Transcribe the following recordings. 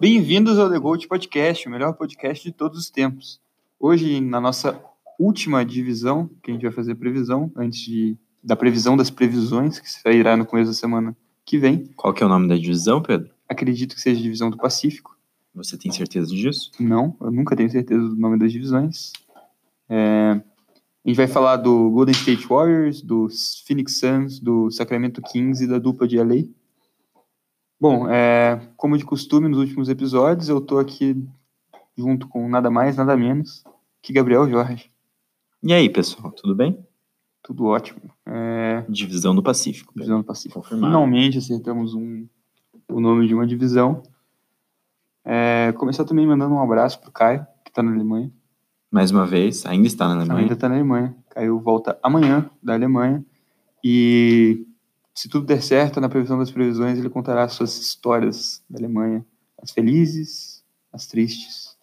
Bem-vindos ao The Gold Podcast, o melhor podcast de todos os tempos. Hoje, na nossa última divisão, que a gente vai fazer previsão, antes de, da previsão das previsões, que sairá no começo da semana que vem. Qual que é o nome da divisão, Pedro? Acredito que seja a divisão do Pacífico. Você tem certeza disso? Não, eu nunca tenho certeza do nome das divisões. É, a gente vai falar do Golden State Warriors, do Phoenix Suns, do Sacramento Kings e da dupla de LA. Bom, é, como de costume nos últimos episódios, eu tô aqui junto com nada mais, nada menos que Gabriel Jorge. E aí, pessoal, tudo bem? Tudo ótimo. É, Divisão do Pacífico. Divisão do Pacífico. Confirmado. Finalmente acertamos um, o nome de uma divisão. É, começar também mandando um abraço pro Caio, que tá na Alemanha. Mais uma vez, ainda está na Alemanha. Ainda tá na Alemanha. Caio volta amanhã da Alemanha. E se tudo der certo, na previsão das previsões, ele contará suas histórias da Alemanha. As felizes, as tristes.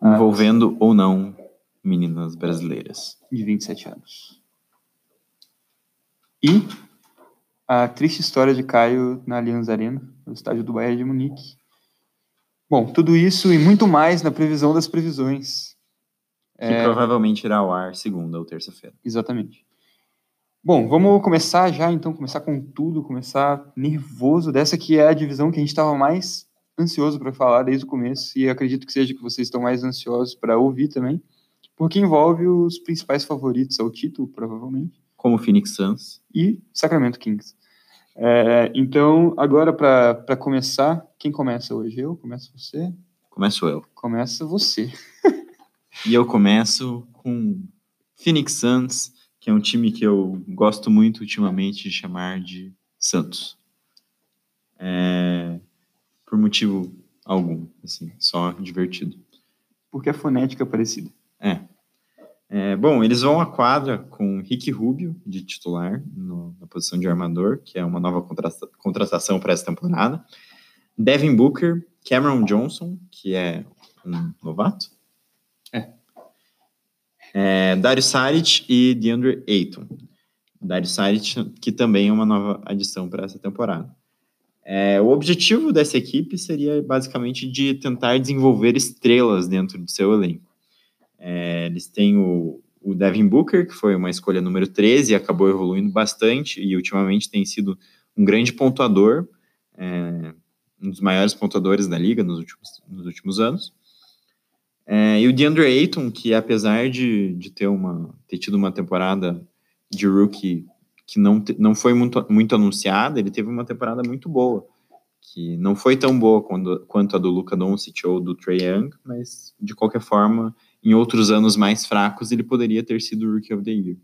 as Envolvendo ou não meninas brasileiras. de 27 anos. E a triste história de Caio na Allianz Arena, no estádio do Bayern de Munique. Bom, tudo isso e muito mais na previsão das previsões. Que É. provavelmente irá ao ar segunda ou terça-feira. Exatamente. Bom, vamos começar já, então, começar com tudo, começar nervoso dessa que é a divisão que a gente estava mais ansioso para falar desde o começo, e acredito que seja que vocês estão mais ansiosos para ouvir também, porque envolve os principais favoritos ao título, provavelmente, Como o Phoenix Suns. e Sacramento Kings. É, então, agora para começar, quem começa hoje? Eu? Começa você? Começo eu. Começa você. E eu começo com Phoenix Suns, que é um time que eu gosto muito ultimamente de chamar de Santos. É, Por motivo algum, assim, só divertido. Porque a fonética é parecida. É. É, bom, eles vão à quadra com Rick Rubio de titular no- na posição de armador, que é uma nova contrata- contratação para essa temporada. Devin Booker, Cameron Johnson, que é um novato. É. Dario Saric e DeAndre Ayton. Dario Saric, que também é uma nova adição para essa temporada. É, o objetivo dessa equipe seria basicamente de tentar desenvolver estrelas dentro do seu elenco. É, eles têm o, o Devin Booker, que foi uma escolha número 13 e acabou evoluindo bastante e ultimamente tem sido um grande pontuador, é, um dos maiores pontuadores da liga nos últimos, nos últimos anos. É, e o DeAndre Ayton, que apesar de, de ter, uma, ter tido uma temporada de rookie que não, não foi muito, muito anunciada, ele teve uma temporada muito boa, que não foi tão boa quando, quanto a do Luka Doncic ou do Trae Young, mas de qualquer forma em outros anos mais fracos, ele poderia ter sido o Rookie of the Year.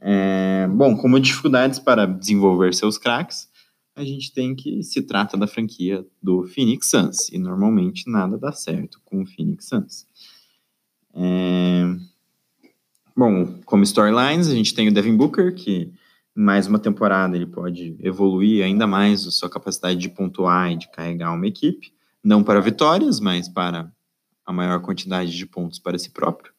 É, bom, como dificuldades para desenvolver seus craques, a gente tem que se trata da franquia do Phoenix Suns, e normalmente nada dá certo com o Phoenix Suns. É, bom, como storylines, a gente tem o Devin Booker, que mais uma temporada ele pode evoluir ainda mais a sua capacidade de pontuar e de carregar uma equipe, não para vitórias, mas para a maior quantidade de pontos para si próprio.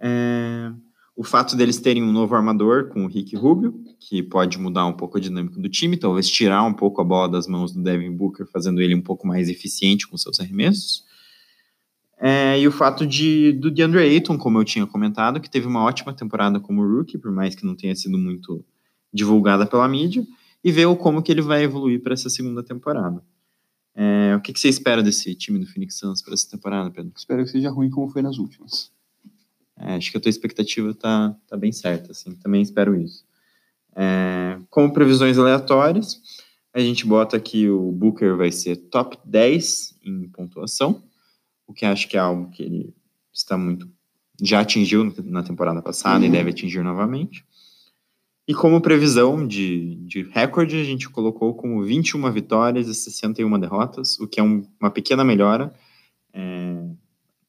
É, o fato deles terem um novo armador com o Rick Rubio, que pode mudar um pouco a dinâmica do time, talvez tirar um pouco a bola das mãos do Devin Booker, fazendo ele um pouco mais eficiente com seus arremessos. É, e o fato de, do DeAndre Ayton, como eu tinha comentado, que teve uma ótima temporada como rookie, por mais que não tenha sido muito divulgada pela mídia, e ver como que ele vai evoluir para essa segunda temporada. É, o que, que você espera desse time do Phoenix Suns para essa temporada, Pedro? Espero que seja ruim como foi nas últimas. É, acho que a tua expectativa tá, tá bem certa, assim, também espero isso. É, como previsões aleatórias, a gente bota que o Booker vai ser top 10 em pontuação, o que acho que é algo que ele está muito. já atingiu na temporada passada e deve atingir novamente. E como previsão de, de recorde, a gente colocou como 21 vitórias e 61 derrotas, o que é um- uma pequena melhora. É,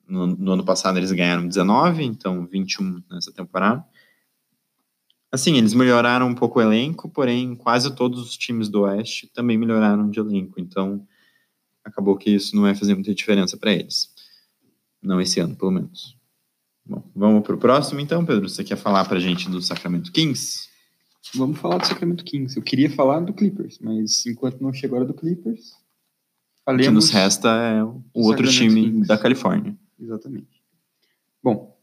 no, no ano passado eles ganharam 19, então 21 nessa temporada. Assim, eles melhoraram um pouco o elenco, porém quase todos os times do Oeste também melhoraram de elenco, então acabou que isso não vai fazer muita diferença para eles. Não esse ano, pelo menos. Bom, vamos para o próximo então, Pedro. Você quer falar para a gente do Sacramento Kings? Vamos falar do Sacramento Kings. Eu queria falar do Clippers, mas enquanto não chegou a hora do Clippers, o que nos resta é o outro time Kings. da Califórnia. Exatamente. Bom,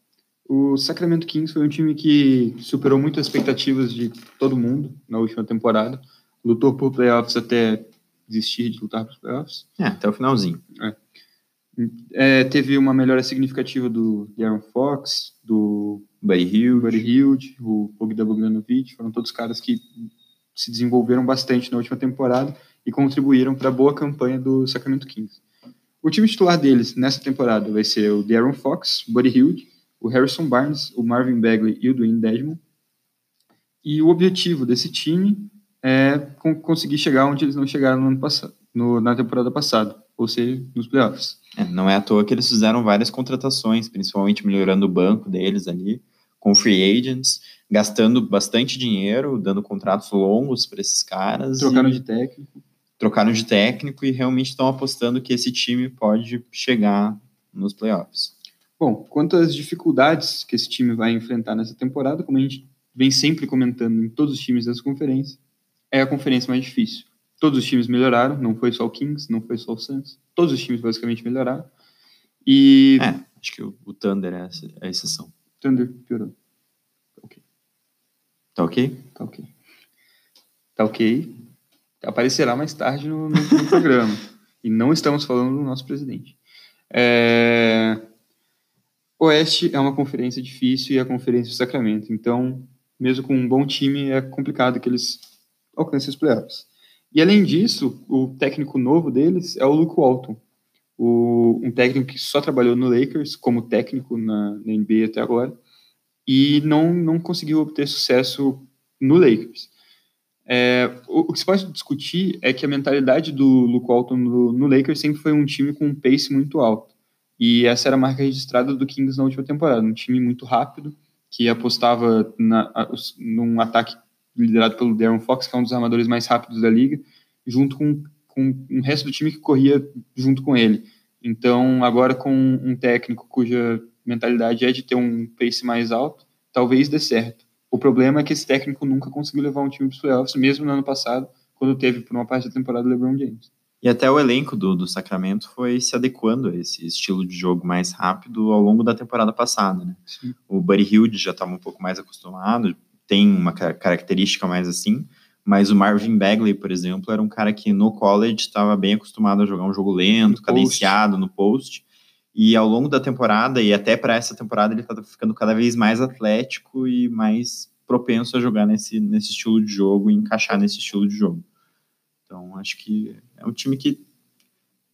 o Sacramento Kings foi um time que superou muito as expectativas de todo mundo na última temporada. Lutou por playoffs até desistir de lutar os playoffs. É, até o finalzinho. É. É, teve uma melhora significativa do Aaron Fox, do Buddy Hield, Buddy Hield o Bogdan Bogdanovic, foram todos caras que se desenvolveram bastante na última temporada e contribuíram para a boa campanha do Sacramento Kings. O time titular deles nessa temporada vai ser o De'Aaron Fox, o Buddy Hield, o Harrison Barnes, o Marvin Bagley e o Dwayne Desmond. E o objetivo desse time é conseguir chegar onde eles não chegaram no ano passado, no, na temporada passada, ou seja, nos playoffs. É, não é à toa que eles fizeram várias contratações, principalmente melhorando o banco deles ali, com free agents, gastando bastante dinheiro, dando contratos longos para esses caras. Trocaram de técnico. Trocaram de técnico e realmente estão apostando que esse time pode chegar nos playoffs. Bom, quanto às dificuldades que esse time vai enfrentar nessa temporada, como a gente vem sempre comentando em todos os times dessa conferência, é a conferência mais difícil. Todos os times melhoraram, não foi só o Kings, não foi só o Suns. Todos os times basicamente melhoraram. E. É, acho que o, o Thunder é a exceção. Thunder piorou. Tá ok? Tá ok. Tá ok. Aparecerá mais tarde no, no, no programa. E não estamos falando do nosso presidente. É... Oeste é uma conferência difícil e é a conferência do Sacramento. Então, mesmo com um bom time, é complicado que eles alcancem os playoffs. E além disso, o técnico novo deles é o Luke Walton, o, um técnico que só trabalhou no Lakers como técnico na, na NBA até agora e não, não conseguiu obter sucesso no Lakers. É, o, que se pode discutir é que a mentalidade do Luke Walton no, no, Lakers sempre foi um time com um pace muito alto. E essa era a marca registrada do Kings na última temporada. Um time muito rápido, que apostava na, num ataque liderado pelo Darren Fox, que é um dos armadores mais rápidos da liga, junto com, com o resto do time que corria junto com ele. Então, agora com um técnico cuja mentalidade é de ter um pace mais alto, talvez dê certo. O problema é que esse técnico nunca conseguiu levar um time para os playoffs, mesmo no ano passado, quando teve por uma parte da temporada o LeBron James. E até o elenco do, do Sacramento foi se adequando a esse estilo de jogo mais rápido ao longo da temporada passada. Né? O Buddy Hield já estava um pouco mais acostumado, tem uma característica mais assim, mas o Marvin Bagley, por exemplo, era um cara que no college estava bem acostumado a jogar um jogo lento, no cadenciado post. no post, e ao longo da temporada, e até para essa temporada, ele está ficando cada vez mais atlético e mais propenso a jogar nesse, nesse estilo de jogo e encaixar nesse estilo de jogo. Então, acho que é um time que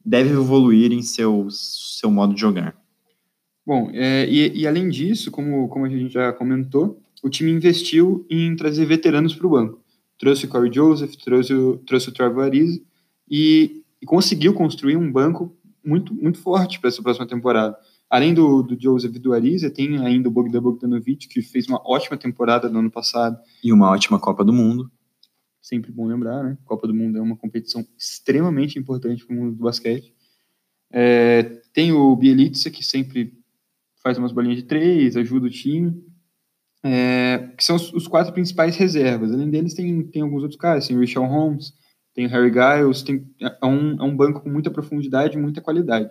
deve evoluir em seu, seu modo de jogar. Bom, é, e, e, além disso, como, como a gente já comentou, o time investiu em trazer veteranos para o banco. Trouxe o Corey Joseph, trouxe o, trouxe o Trevor Ariza e, e conseguiu construir um banco muito, muito forte para essa próxima temporada. Além do, do Joseph e do Ariza, tem ainda o Bogdan Bogdanovic, que fez uma ótima temporada no ano passado. E uma ótima Copa do Mundo. Sempre bom lembrar, né? Copa do Mundo é uma competição extremamente importante para o mundo do basquete. É, tem o Bielitsa, que sempre faz umas bolinhas de três, ajuda o time. É, que são os, os, quatro principais reservas. Além deles, tem, tem alguns outros caras, tem o Richard Holmes, tem Harry Giles, tem, é, um, é um banco com muita profundidade e muita qualidade.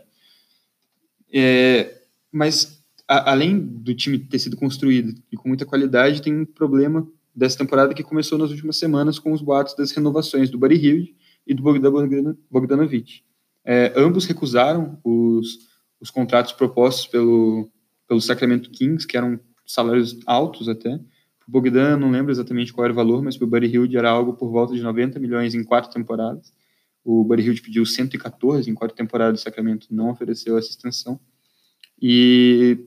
É, mas, a, além do time ter sido construído e com muita qualidade, tem um problema dessa temporada que começou nas últimas semanas com os boatos das renovações do Buddy Hield e do Bogdan Bogdanovic. É, ambos recusaram os, os contratos propostos pelo, pelo Sacramento Kings, que eram salários altos até, Bogdan, não lembro exatamente qual era o valor, mas para o Buddy Hilde era algo por volta de 90 milhões em quatro temporadas. O Buddy Hilde pediu 114 em quatro temporadas, o Sacramento não ofereceu essa extensão. E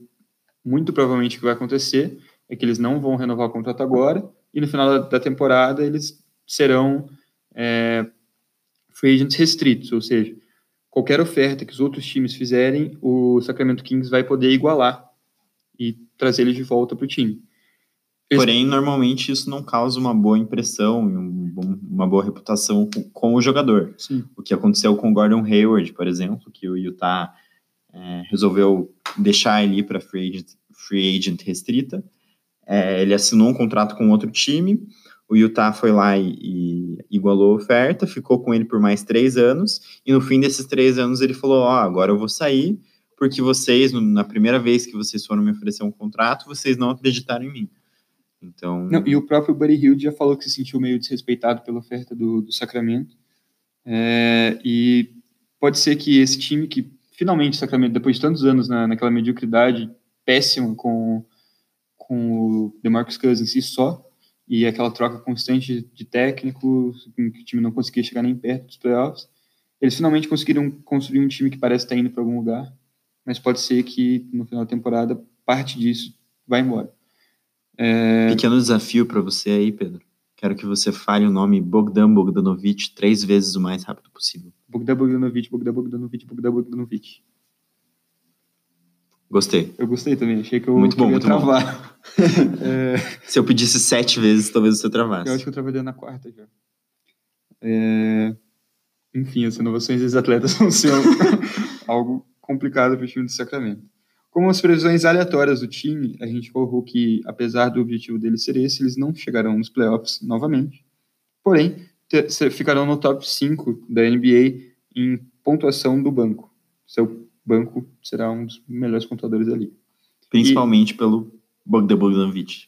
muito provavelmente o que vai acontecer é que eles não vão renovar o contrato agora e no final da temporada eles serão é, free agents restritos, ou seja, qualquer oferta que os outros times fizerem, o Sacramento Kings vai poder igualar e trazer eles de volta para o time. Porém, normalmente isso não causa uma boa impressão e um, uma boa reputação com, com o jogador. Sim. O que aconteceu com o Gordon Hayward, por exemplo, que o Utah é, resolveu deixar ele para free agent, free agent restrita. É, ele assinou um contrato com outro time. O Utah foi lá e, e, igualou a oferta, ficou com ele por mais três anos, e no fim desses três anos ele falou: Ó, oh, agora eu vou sair, porque vocês, na primeira vez que vocês foram me oferecer um contrato, vocês não acreditaram em mim. Então. Não, e o próprio Buddy Hill já falou que se sentiu meio desrespeitado pela oferta do, do Sacramento. É, e pode ser que esse time que finalmente Sacramento, depois de tantos anos na, naquela mediocridade péssima com, com o DeMarcus Cousins e só, e aquela troca constante de técnicos, que o time não conseguia chegar nem perto dos playoffs, eles finalmente conseguiram construir um time que parece estar indo para algum lugar, mas pode ser que no final da temporada parte disso vai embora. É... Pequeno desafio para você aí, Pedro. Quero que você fale o nome Bogdan Bogdanovic três vezes o mais rápido possível. Bogdan Bogdanovic, Bogdan Bogdanovic, Bogdan Bogdanovic. Gostei. Eu gostei também, achei que eu, muito bom, ia muito travar. é... Se eu pedisse sete vezes, talvez você travasse. Eu acho que eu trabalhei na quarta já. É... Enfim, as inovações dos atletas vão ser algo complicado para o time do Sacramento. Como as previsões aleatórias do time, a gente colocou que, apesar do objetivo deles ser esse, eles não chegarão nos playoffs novamente. Porém, ficarão no top 5 da NBA em pontuação do banco. Seu banco será um dos melhores pontuadores ali. Principalmente e... pelo Bogdan Bogdanovic.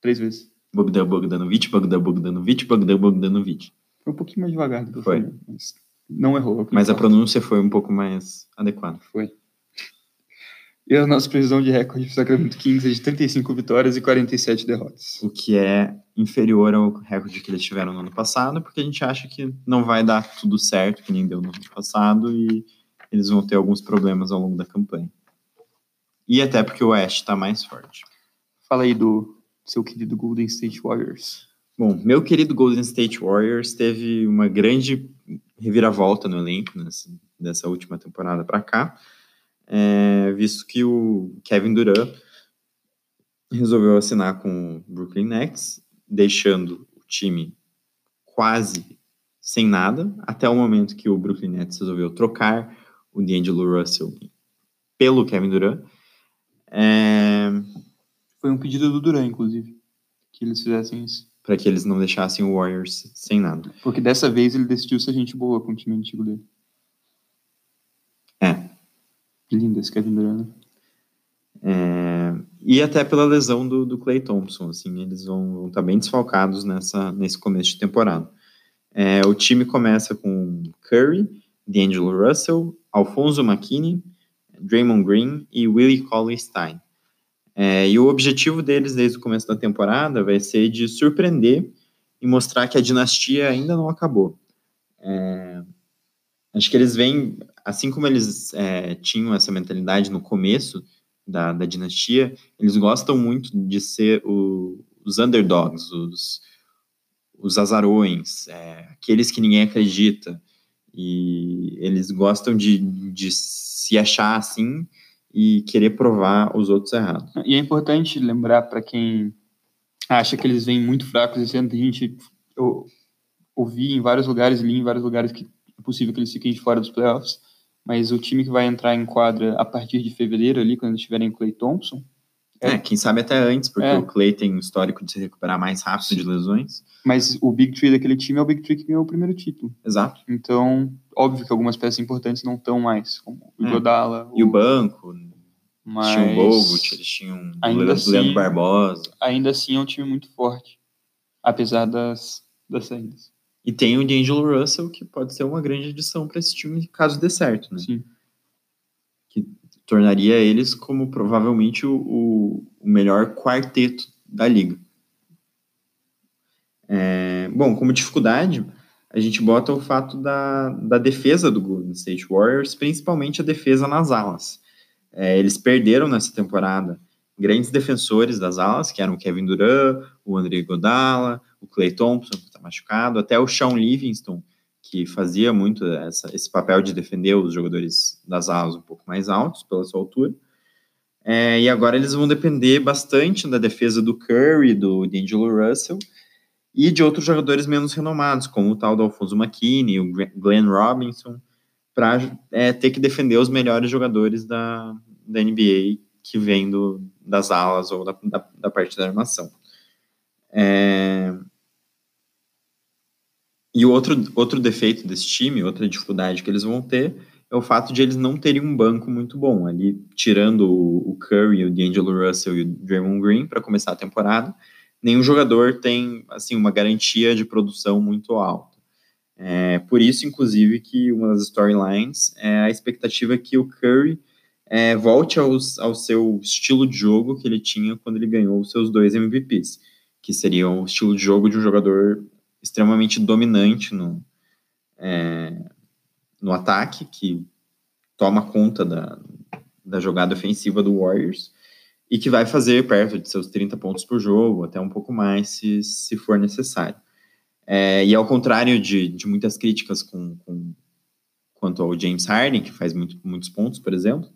Três vezes. Bogdan Bogdanovic, Bogdan Bogdanovic, Bogdan Bogdanovic. Foi um pouquinho mais devagar do que foi. Mas não errou. Mas a pronúncia foi um pouco mais adequada. Foi. E a nossa previsão de recorde do Sacramento Kings é de 35 vitórias e 47 derrotas. O que é inferior ao recorde que eles tiveram no ano passado, porque a gente acha que não vai dar tudo certo, que nem deu no ano passado, e eles vão ter alguns problemas ao longo da campanha. E até porque o Oeste está mais forte. Fala aí do seu querido Golden State Warriors. Bom, meu querido Golden State Warriors teve uma grande reviravolta no elenco nessa, dessa última temporada para cá é, visto que o Kevin Durant resolveu assinar com o Brooklyn Nets, deixando o time quase sem nada, até o momento que o Brooklyn Nets resolveu trocar o D'Angelo Russell pelo Kevin Durant. É... Foi um pedido do Durant, inclusive, que eles fizessem isso. Para que eles não deixassem o Warriors sem nada. Porque dessa vez ele decidiu ser gente boa com o time antigo dele. Lindo esse Kevin Durant. É, e até pela lesão do, do Clay Thompson, assim, eles vão estar tá bem desfalcados nessa, nesse começo de temporada. É, o time começa com Curry, D'Angelo Russell, Alfonso McKinney, Draymond Green e Willie Cauley-Stein. É, e o objetivo deles desde o começo da temporada vai ser de surpreender e mostrar que a dinastia ainda não acabou. É, acho que eles vêm assim como eles é, tinham essa mentalidade no começo da, da dinastia, eles gostam muito de ser o, os underdogs, os, os azarões, é, aqueles que ninguém acredita. E eles gostam de, de se achar assim e querer provar os outros errados. E é importante lembrar para quem acha que eles vêm muito fracos esse ano, a gente ouvi em vários lugares, li em vários lugares que é possível que eles fiquem de fora dos playoffs mas o time que vai entrar em quadra a partir de fevereiro ali, quando tiverem Clay Thompson. É, é, quem sabe até antes, porque é. o Clay tem um histórico de se recuperar mais rápido Sim. de lesões. Mas o Big Tree daquele time é o Big Tree que ganhou o primeiro título. Exato. Então, óbvio que algumas peças importantes não estão mais, como o é. Godala. E o, o banco. Mas... Tinham o Bogut, eles tinham o Leandro assim, Barbosa. Ainda assim é um time muito forte, apesar das, das saídas. E tem o D'Angelo Russell, que pode ser uma grande adição para esse time caso dê certo, né? Sim. Que tornaria eles como provavelmente o, o, melhor quarteto da liga. É, bom, como dificuldade, a gente bota o fato da, da defesa do Golden State Warriors, principalmente a defesa nas alas. É, eles perderam nessa temporada grandes defensores das alas, que eram o Kevin Durant, o André Godala, o Clay Thompson, que está machucado, até o Sean Livingston, que fazia muito essa, esse papel de defender os jogadores das alas um pouco mais altos, pela sua altura. É, e agora eles vão depender bastante da defesa do Curry, do D'Angelo Russell, e de outros jogadores menos renomados, como o tal do Alfonso McKinney, o Glenn Robinson, para é, ter que defender os melhores jogadores da, da NBA que vem das alas ou da, da, da parte da armação. É... E outro, outro defeito desse time, outra dificuldade que eles vão ter, é o fato de eles não terem um banco muito bom. Ali, tirando o Curry, o D'Angelo Russell e o Draymond Green para começar a temporada, nenhum jogador tem assim uma garantia de produção muito alta. É, por isso, inclusive, que uma das storylines é a expectativa que o Curry é, volte aos, ao seu estilo de jogo que ele tinha quando ele ganhou os seus dois MVPs, que seria o estilo de jogo de um jogador extremamente dominante no, é, no ataque, que toma conta da, da jogada ofensiva do Warriors e que vai fazer perto de seus 30 pontos por jogo, até um pouco mais, se, se for necessário. É, e ao contrário de, de muitas críticas com, com, quanto ao James Harden, que faz muito, muitos pontos, por exemplo,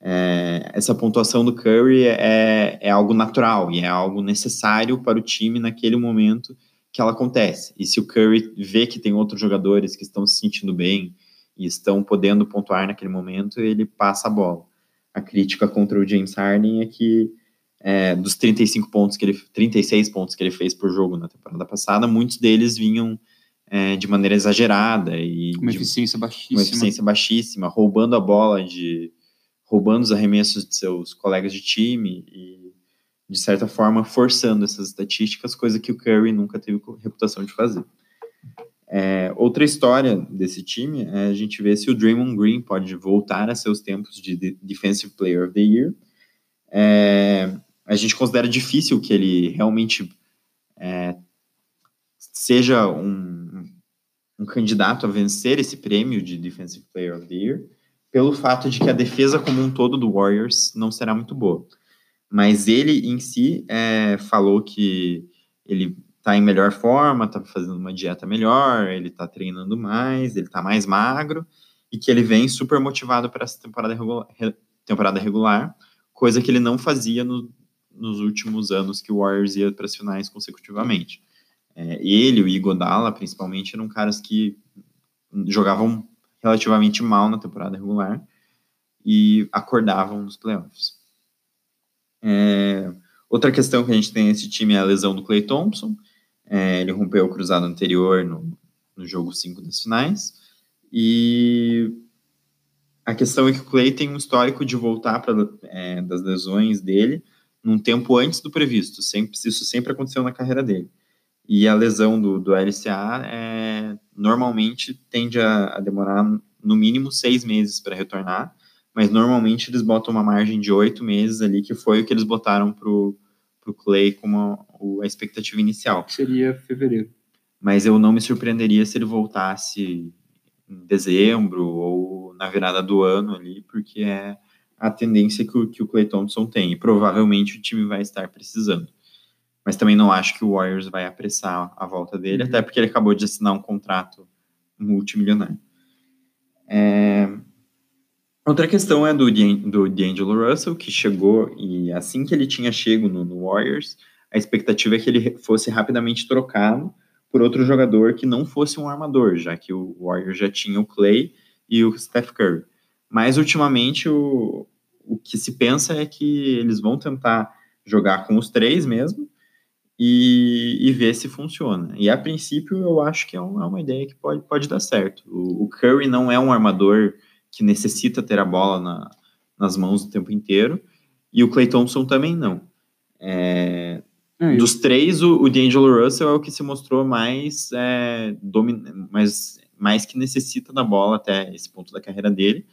é, essa pontuação do Curry é, é algo natural e é algo necessário para o time naquele momento que ela acontece. E se o Curry vê que tem outros jogadores que estão se sentindo bem e estão podendo pontuar naquele momento, ele passa a bola. A crítica contra o James Harden é que é, dos 35 pontos que ele 36 pontos que ele fez por jogo na temporada passada, muitos deles vinham é, de maneira exagerada e uma eficiência baixíssima, uma eficiência baixíssima, roubando a bola de roubando os arremessos de seus colegas de time e de certa forma forçando essas estatísticas, coisa que o Curry nunca teve reputação de fazer. É, outra história desse time é a gente ver se o Draymond Green pode voltar a seus tempos de Defensive Player of the Year. É, a gente considera difícil que ele realmente é, seja um, um candidato a vencer esse prêmio de Defensive Player of the Year, pelo fato de que a defesa como um todo do Warriors não será muito boa. Mas ele em si é, falou que ele está em melhor forma, está fazendo uma dieta melhor, ele está treinando mais, ele está mais magro e que ele vem super motivado para essa temporada regular, temporada regular, coisa que ele não fazia no, nos últimos anos que o Warriors ia para as finais consecutivamente. É, ele, o Igodala, principalmente, eram caras que jogavam relativamente mal na temporada regular e acordavam nos playoffs. É, outra questão que a gente tem nesse time é a lesão do Clay Thompson. É, ele rompeu o cruzado anterior no, no jogo 5 das finais. E a questão é que o Clay tem um histórico de voltar é, das lesões dele num tempo antes do previsto. Sempre, isso sempre aconteceu na carreira dele. E a lesão do, do LCA é, normalmente tende a, a demorar no mínimo seis meses para retornar, mas normalmente eles botam uma margem de oito meses ali, que foi o que eles botaram para o Clay como a, a expectativa inicial. Seria fevereiro. Mas eu não me surpreenderia se ele voltasse em dezembro ou na virada do ano ali, porque é a tendência que o, que o Clay Thompson tem. E provavelmente o time vai estar precisando. Mas também não acho que o Warriors vai apressar a volta dele, uhum. até porque ele acabou de assinar um contrato multimilionário. É... Outra questão é do, do D'Angelo Russell, que chegou e assim que ele tinha chego no, no, Warriors, a expectativa é que ele fosse rapidamente trocado por outro jogador que não fosse um armador, já que o Warriors já tinha o Clay e o Steph Curry. Mas ultimamente o, o que se pensa é que eles vão tentar jogar com os três mesmo e, e ver se funciona. E a princípio eu acho que é, um, é uma ideia que pode, pode dar certo. O, o, Curry não é um armador que necessita ter a bola na, nas mãos o tempo inteiro e o Clay Thompson também não. É, é dos três, o, o D'Angelo Russell é o que se mostrou mais, é, domin, mais, mais que necessita da bola até esse ponto da carreira dele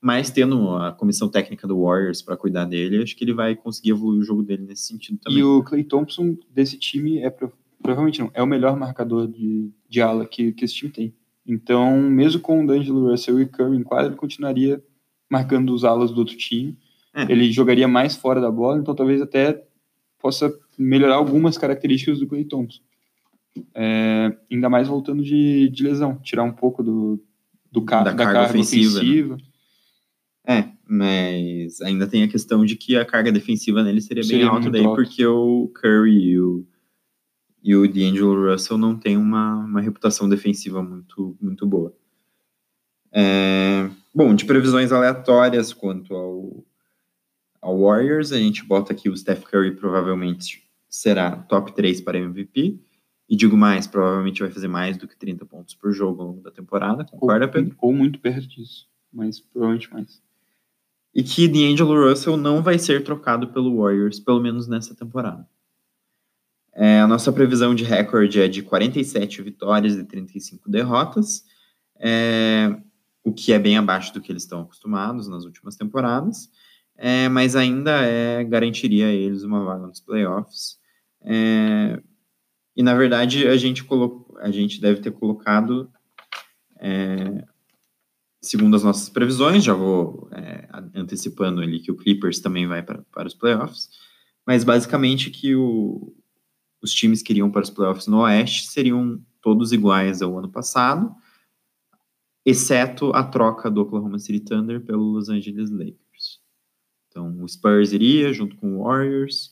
mas tendo a comissão técnica do Warriors para cuidar dele, acho que ele vai conseguir evoluir o jogo dele nesse sentido também. E o Clay Thompson desse time é provavelmente não, é o melhor marcador de, de ala que, que esse time tem. Então, mesmo com o D'Angelo Russell e Curry em quadra, ele continuaria marcando os alas do outro time. É. Ele jogaria mais fora da bola, então talvez até possa melhorar algumas características do Clay Thompson. É, ainda mais voltando de, de lesão, tirar um pouco do, do da, da carga, carga ofensiva. Né? ofensiva. Né? É, mas ainda tem a questão de que a carga defensiva nele seria, seria bem alta daí, alto. porque o Curry e o, e o D'Angelo Russell não tem uma, uma reputação defensiva muito, muito boa. É, bom, de previsões aleatórias quanto ao, ao Warriors, a gente bota aqui o Steph Curry provavelmente será top 3 para MVP, E digo mais, provavelmente vai fazer mais do que 30 pontos por jogo ao longo da temporada, concorda, Pedro? Ou muito perto disso, mas provavelmente mais. E que D'Angelo Russell não vai ser trocado pelo Warriors, pelo menos nessa temporada. É, a nossa previsão de recorde é de 47 vitórias e 35 derrotas, é, o que é bem abaixo do que eles estão acostumados nas últimas temporadas, é, mas ainda é, garantiria a eles uma vaga nos playoffs. É, e na verdade a gente, colocou, a gente deve ter colocado, é, segundo as nossas previsões, já vou é, antecipando ali que o Clippers também vai para, para os playoffs, mas basicamente que o, os times que iriam para os playoffs no Oeste seriam todos iguais ao ano passado, exceto a troca do Oklahoma City Thunder pelo Los Angeles Lakers. Então, o Spurs iria junto com o Warriors,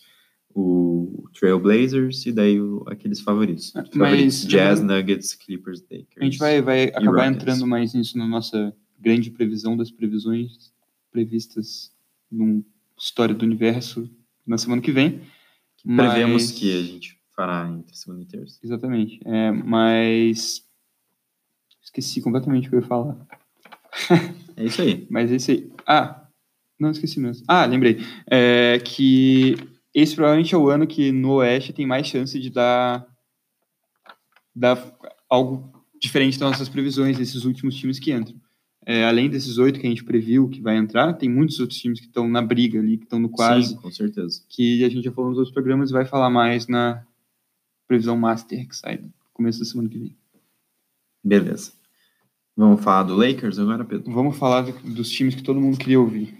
o Trailblazers e daí o, aqueles favoritos. Mas, favoritos Jazz, Nuggets, Clippers, Lakers. A gente vai, vai acabar entrando mais nisso na nossa grande previsão das previsões previstas no História do Universo na semana que vem. Mas... Prevemos que a gente fará entre segunda e terça. Exatamente. É, mas esqueci completamente o que eu ia falar. É isso aí. mas é isso aí. Ah, não esqueci mesmo. Ah, lembrei. É, que esse provavelmente é o ano que no Oeste tem mais chance de dar, dar algo diferente das nossas previsões desses últimos times que entram. É, além desses oito que a gente previu que vai entrar, tem muitos outros times que estão na briga ali, que estão no quase. Sim, com certeza. Que a gente já falou nos outros programas e vai falar mais na previsão Master, que sai no começo da semana que vem. Beleza. Vamos falar do Lakers agora, Pedro? Vamos falar dos times que todo mundo queria ouvir.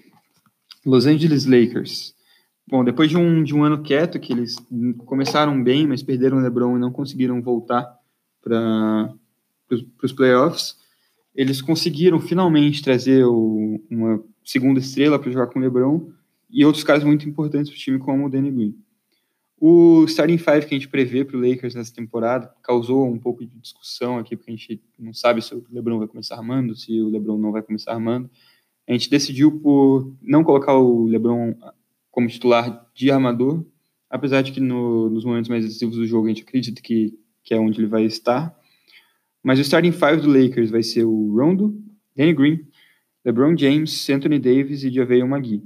Los Angeles Lakers. Bom, depois de um, de um ano quieto, que eles começaram bem, mas perderam o LeBron e não conseguiram voltar para os playoffs, eles conseguiram finalmente trazer o, uma segunda estrela para jogar com o LeBron e outros caras muito importantes para o time, como o Danny Green. O starting five que a gente prevê para o Lakers nessa temporada causou um pouco de discussão aqui, porque a gente não sabe se o LeBron vai começar armando, se o LeBron não vai começar armando. A gente decidiu por não colocar o LeBron como titular de armador, apesar de que no, nos momentos mais decisivos do jogo a gente acredita que, que é onde ele vai estar. Mas o starting five do Lakers vai ser o Rondo, Danny Green, LeBron James, Anthony Davis e Javier McGee.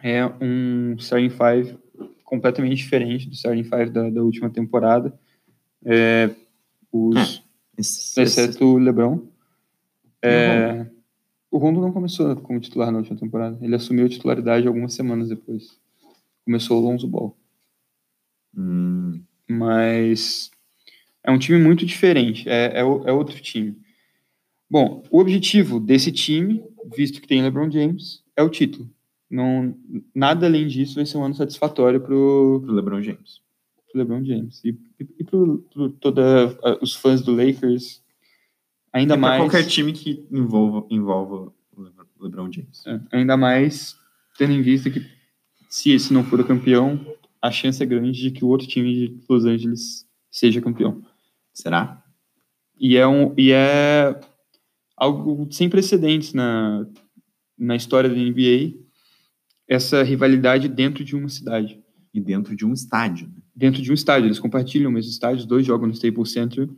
É um starting five completamente diferente do starting five da, da última temporada. É, os, é, exceto o LeBron. É, o Rondo não começou como titular na última temporada. Ele assumiu a titularidade algumas semanas depois. Começou o Lonzo Ball. Hum. Mas é um time muito diferente. É, é, é, outro time. Bom, o objetivo desse time, visto que tem LeBron James, é o título. Não, nada além disso vai ser um ano satisfatório para o LeBron James. Pro LeBron James. E, e, e para todos os fãs do Lakers Ainda é mais. qualquer time que envolva, envolva o LeBron James. É, ainda mais tendo em vista que, se esse não for o campeão, a chance é grande de que o outro time de Los Angeles seja campeão. Será? E é, um, e é algo sem precedentes na, na história da NBA, essa rivalidade dentro de uma cidade. E dentro de um estádio. Né? Dentro de um estádio. Eles compartilham o mesmo estádio, os dois jogam no Staples Center.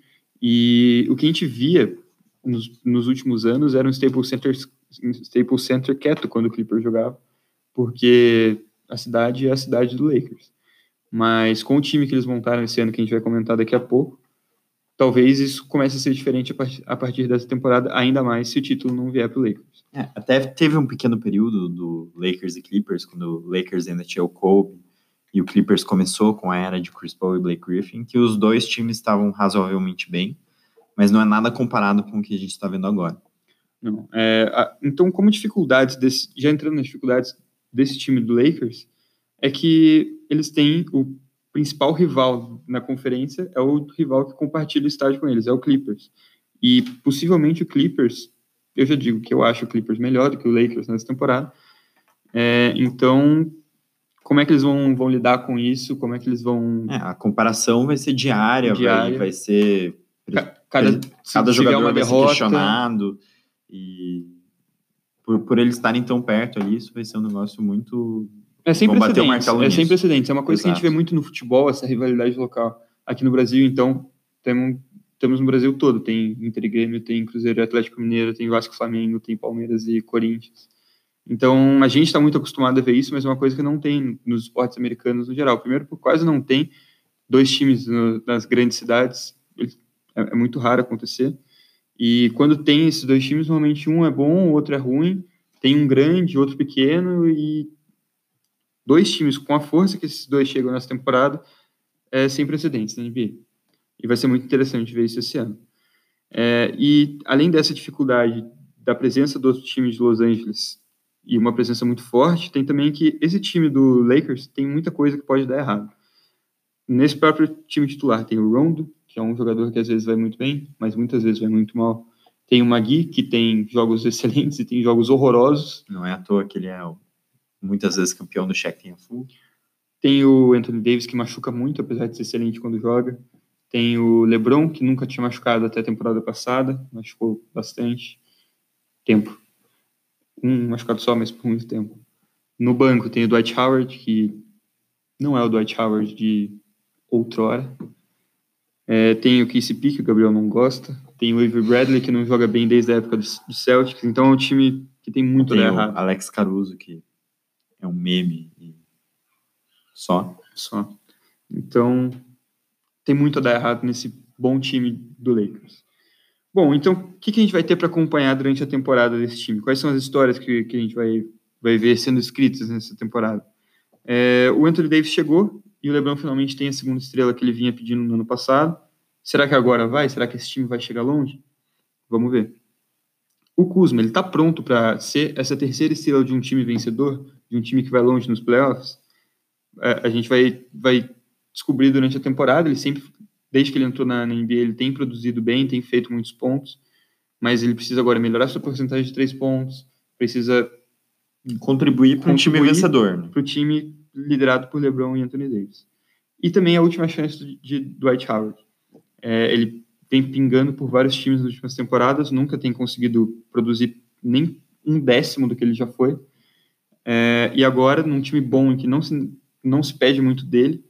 E o que a gente via nos, nos últimos anos era um Staples Center, Staples Center quieto quando o Clippers jogava, porque a cidade é a cidade do Lakers. Mas com o time que eles montaram esse ano, que a gente vai comentar daqui a pouco, talvez isso comece a ser diferente a partir dessa temporada, ainda mais se o título não vier para o Lakers. É, até teve um pequeno período do Lakers e Clippers, quando o Lakers ainda tinha o Kobe, e o Clippers começou com a era de Chris Paul e Blake Griffin, que os dois times estavam razoavelmente bem, mas não é nada comparado com o que a gente está vendo agora. Não. É, a, então, como dificuldades, desse, já entrando nas dificuldades desse time do Lakers, é que eles têm o principal rival na conferência, é o rival que compartilha o estádio com eles, é o Clippers. E possivelmente o Clippers, eu já digo que eu acho o Clippers melhor do que o Lakers nessa temporada. É, então, como é que eles vão, vão lidar com isso? Como é que eles vão. É, a comparação vai ser diária, diária. Vai, vai ser. Cada, cada jogador vai derrota, ser questionado. E por, por eles estarem tão perto ali, isso vai ser um negócio muito. É sem precedentes. É sem precedentes. É uma coisa Exato. que a gente vê muito no futebol, essa rivalidade local. Aqui no Brasil, então, temos, temos no Brasil todo. Tem Inter e Grêmio, tem Cruzeiro e Atlético Mineiro, tem Vasco Flamengo, tem Palmeiras e Corinthians. Então, a gente está muito acostumado a ver isso, mas é uma coisa que não tem nos esportes americanos no geral. Primeiro, porque quase não tem dois times no, nas grandes cidades. É, é muito raro acontecer. E quando tem esses dois times, normalmente um é bom, o outro é ruim. Tem um grande, outro pequeno e dois times com a força que esses dois chegam nessa temporada é sem precedentes na NBA. E vai ser muito interessante ver isso esse ano. É, e além dessa dificuldade da presença do time de Los Angeles e uma presença muito forte, tem também que esse time do Lakers tem muita coisa que pode dar errado. Nesse próprio time titular tem o Rondo, que é um jogador que às vezes vai muito bem, mas muitas vezes vai muito mal. Tem o Magui, que tem jogos excelentes e tem jogos horrorosos. Não é à toa que ele é muitas vezes campeão do a full. Tem o Anthony Davis, que machuca muito, apesar de ser excelente quando joga. Tem o LeBron, que nunca tinha machucado até a temporada passada, machucou bastante tempo. Um machucado só, mas por muito tempo. No banco tem o Dwight Howard, que não é o Dwight Howard de outrora. É, tem o Casey P, que o Gabriel não gosta. Tem o Avery Bradley, que não joga bem desde a época do, do Celtics. Então é um time que tem muito tem a errado. Alex Caruso, que é um meme só. Só. Então tem muito a dar errado nesse bom time do Lakers. Bom, então o que, que a gente vai ter para acompanhar durante a temporada desse time? Quais são as histórias que, que a gente vai, vai ver sendo escritas nessa temporada? É, o Anthony Davis chegou, e o LeBron finalmente tem a segunda estrela que ele vinha pedindo no ano passado. Será que agora vai? Será que esse time vai chegar longe? Vamos ver. O Kuzma, ele está pronto para ser essa terceira estrela de um time vencedor, de um time que vai longe nos playoffs? É, a gente vai, vai descobrir durante a temporada. Ele sempre, desde que ele entrou na, na NBA, ele tem produzido bem, tem feito muitos pontos, mas ele precisa agora melhorar sua porcentagem de três pontos, precisa contribuir para um time vencedor. Né? Para o time liderado por LeBron e Anthony Davis. E também a última chance de Dwight Howard. É, ele vem pingando por vários times nas últimas temporadas, nunca tem conseguido produzir nem um décimo do que ele já foi. É, e agora, num time bom em que não se, não se pede muito dele,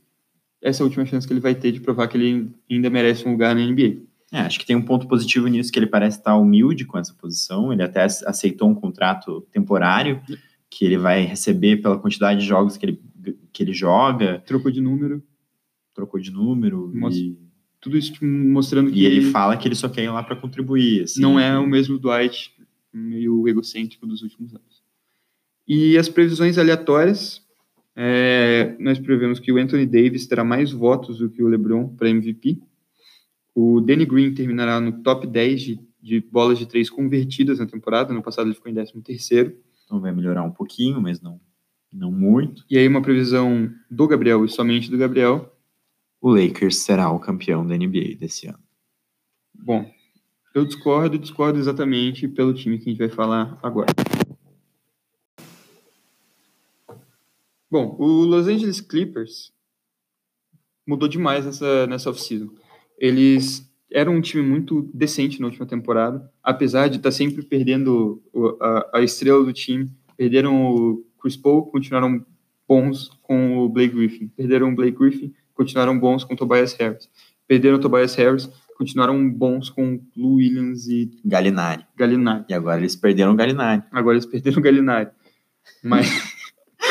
essa é a última chance que ele vai ter de provar que ele ainda merece um lugar na NBA. É, acho que tem um ponto positivo nisso, que ele parece estar humilde com essa posição, ele até aceitou um contrato temporário, que ele vai receber pela quantidade de jogos que ele que ele joga. Trocou de número. Trocou de número. Mostra, e... Tudo isso mostrando que. E ele fala que ele só quer ir lá para contribuir. Assim, não é o mesmo Dwight, meio egocêntrico dos últimos anos. E as previsões aleatórias. É, nós prevemos que o Anthony Davis terá mais votos do que o LeBron para MVP. O Danny Green terminará no top 10 de, de bolas de três convertidas na temporada. No passado ele ficou em 13 terceiro. Então vai melhorar um pouquinho, mas não não muito. E aí uma previsão do Gabriel e somente do Gabriel. O Lakers será o campeão da NBA desse ano. Bom, eu discordo e discordo exatamente pelo time que a gente vai falar agora. Bom, o Los Angeles Clippers mudou demais nessa, nessa off-season. Eles eram um time muito decente na última temporada, apesar de estar sempre perdendo a, a estrela do time. Perderam o Chris Paul continuaram bons com o Blake Griffin. Perderam o Blake Griffin, continuaram bons com o Tobias Harris. Perderam o Tobias Harris, continuaram bons com Lou Williams e Galinari. Galinari. E agora eles perderam o Galinari. Agora eles perderam o Galinari. Mas,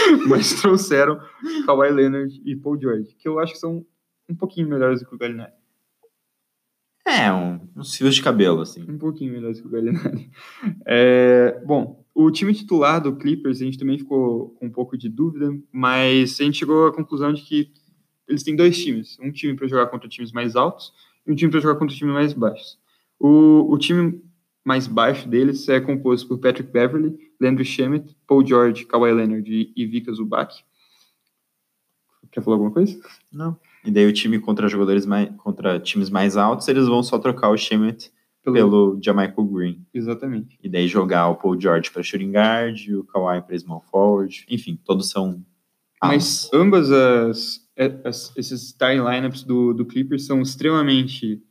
mas trouxeram Kawhi Leonard e Paul George, que eu acho que são um pouquinho melhores do que o Galinari. É, um, fios de cabelo, assim. Um pouquinho melhores que o Galinari. É, bom, o time titular do Clippers, a gente também ficou com um pouco de dúvida, mas a gente chegou à conclusão de que eles têm dois times. Um time para jogar contra times mais altos e um time para jogar contra times mais baixos. O, o time mais baixo deles é composto por Patrick Beverly, Landry Shamet, Paul George, Kawhi Leonard e, Vika Zubac. Quer falar alguma coisa? Não. E daí o time contra jogadores mais, contra times mais altos, eles vão só trocar o Shemet pelo, pelo Jamaica Green. Exatamente. E daí jogar o Paul George para shooting guard, o Kawhi para small forward, enfim, todos são Mas ambas as, as, esses starting lineups do, do Clippers são extremamente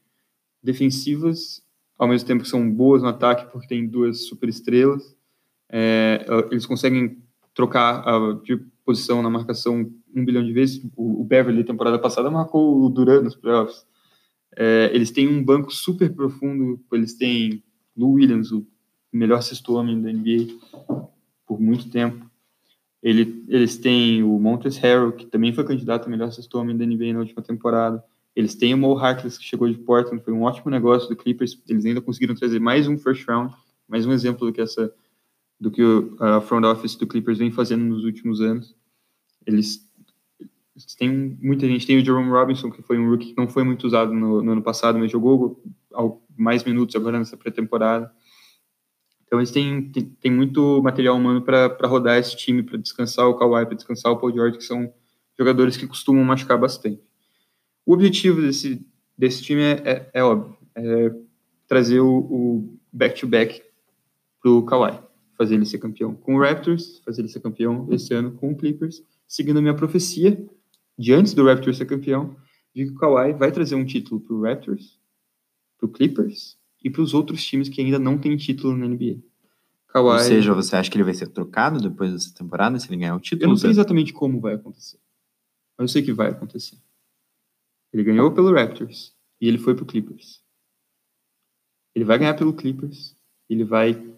defensivas, ao mesmo tempo que são boas no ataque porque tem duas super estrelas. É, eles conseguem trocar de posição na marcação um bilhão de vezes. O, o Beverly, temporada passada, marcou o Duran nos playoffs. É, eles têm um banco super profundo. Eles têm Lou Williams, o melhor sexto homem da NBA por muito tempo. Ele, eles têm o Montrezl Harrell, que também foi candidato a melhor sexto homem da NBA na última temporada. Eles têm o Mo Harkless, que chegou de Portland, foi um ótimo negócio do Clippers. Eles ainda conseguiram trazer mais um first round, mais um exemplo do que essa do que a front office do Clippers vem fazendo nos últimos anos. Eles, eles têm muita gente, tem o Jerome Robinson, que foi um rookie que não foi muito usado no, no ano passado, mas jogou mais minutos agora nessa pré-temporada. Então eles têm, têm, têm muito material humano para rodar esse time, para descansar o Kawhi, para descansar o Paul George, que são jogadores que costumam machucar bastante. O objetivo desse, desse time é, é, é óbvio, é trazer o back-to-back para o Kawhi, fazer ele ser campeão com o Raptors, fazer ele ser campeão esse ano com o Clippers, seguindo a minha profecia de antes do Raptors ser campeão, de que o Kawhi vai trazer um título para o Raptors, para o Clippers e para os outros times que ainda não têm título na NBA. Kawhi, Ou seja, você acha que ele vai ser trocado depois dessa temporada, se ele ganhar o título? Eu não sei exatamente como vai acontecer. Mas eu sei que vai acontecer. Ele ganhou pelo Raptors e ele foi pro Clippers. Ele vai ganhar pelo Clippers, ele vai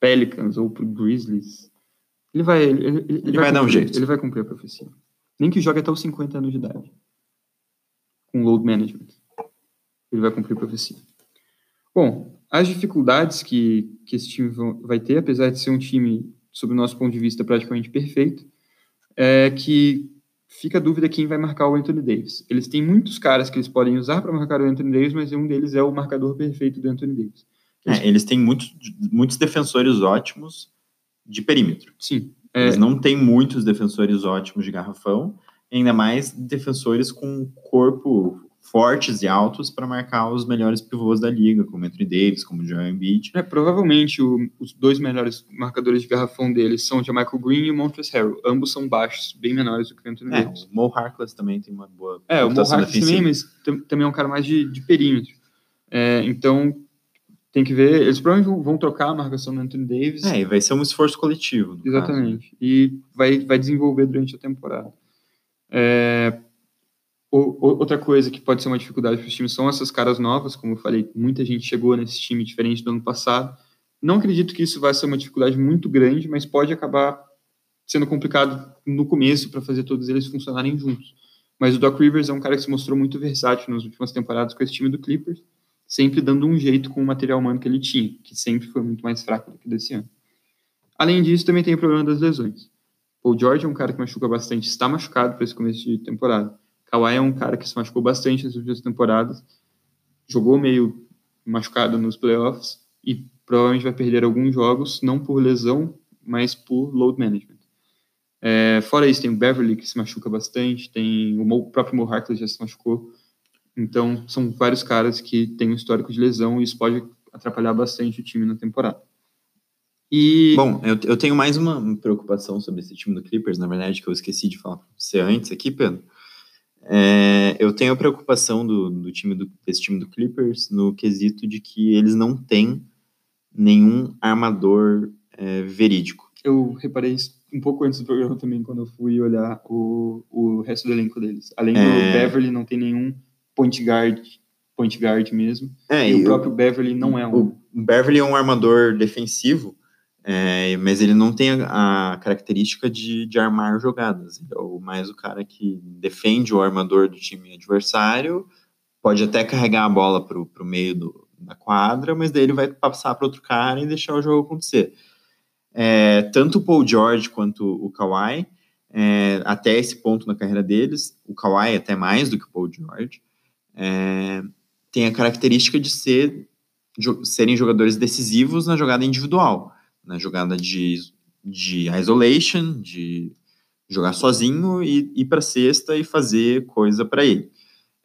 Pelicans ou pro Grizzlies. Ele vai ele, ele, ele, vai, vai dar um jeito. Ele vai cumprir a profecia. Nem que jogue até os 50 anos de idade. Com load management ele vai cumprir a profecia. Bom, as dificuldades que, que esse time vai ter, apesar de ser um time, sob o nosso ponto de vista, praticamente perfeito, é que fica a dúvida quem vai marcar o Anthony Davis. Eles têm muitos caras que eles podem usar para marcar o Anthony Davis, mas um deles é o marcador perfeito do Anthony Davis. Eles, é, eles têm muitos, muitos defensores ótimos de perímetro. Sim. É, eles não têm muitos defensores ótimos de garrafão, ainda mais defensores com corpo fortes e altos para marcar os melhores pivôs da liga, como Anthony Davis, como Joel Embiid. É, provavelmente o, os dois melhores marcadores de garrafão deles são o Michael Green e o Montrezl Harrell. Ambos são baixos, bem menores do que o Anthony é, Davis. O Mo Harkless também tem uma boa É, o Mo Harkless também, mas também é um cara mais de, de perímetro. É, então, tem que ver, eles provavelmente vão trocar a marcação do Anthony Davis. É, e vai ser um esforço coletivo. Exatamente. Caso. E vai, vai desenvolver durante a temporada. É, outra coisa que pode ser uma dificuldade para os times são essas caras novas, como eu falei, muita gente chegou nesse time diferente do ano passado. Não acredito que isso vai ser uma dificuldade muito grande, mas pode acabar sendo complicado no começo para fazer todos eles funcionarem juntos. Mas o Doc Rivers é um cara que se mostrou muito versátil nas últimas temporadas com esse time do Clippers, sempre dando um jeito com o material humano que ele tinha, que sempre foi muito mais fraco do que desse ano. Além disso, também tem o problema das lesões. O George é um cara que machuca bastante, está machucado para esse começo de temporada. Kawhi é um cara que se machucou bastante nas últimas temporadas, jogou meio machucado nos playoffs e provavelmente vai perder alguns jogos, não por lesão, mas por load management. É, fora isso, tem o Beverly que se machuca bastante, tem o próprio Mo Harkless já se machucou. Então, são vários caras que têm um histórico de lesão e isso pode atrapalhar bastante o time na temporada. E... Bom, eu, eu tenho mais uma preocupação sobre esse time do Clippers, na verdade, que eu esqueci de falar para você antes aqui, Pedro. É, eu tenho a preocupação do, do time do, desse time do Clippers no quesito de que eles não têm nenhum armador é, verídico. Eu reparei isso um pouco antes do programa também, quando eu fui olhar o, o resto do elenco deles. Além do é... Beverly, não tem nenhum point guard, point guard mesmo. É, e, e o próprio Beverly não é um. O Beverly é um armador defensivo, é, mas ele não tem a, a característica de, de, armar jogadas. Ele é o, mais o cara que defende o armador do time adversário, pode até carregar a bola para o meio do, da quadra, mas daí ele vai passar para outro cara e deixar o jogo acontecer. É, tanto o Paul George quanto o Kawhi, é, até esse ponto na carreira deles, o Kawhi até mais do que o Paul George, é, tem a característica de ser, serem jogadores decisivos na jogada individual na jogada de, de isolation, de jogar sozinho e ir para cesta e fazer coisa para ele.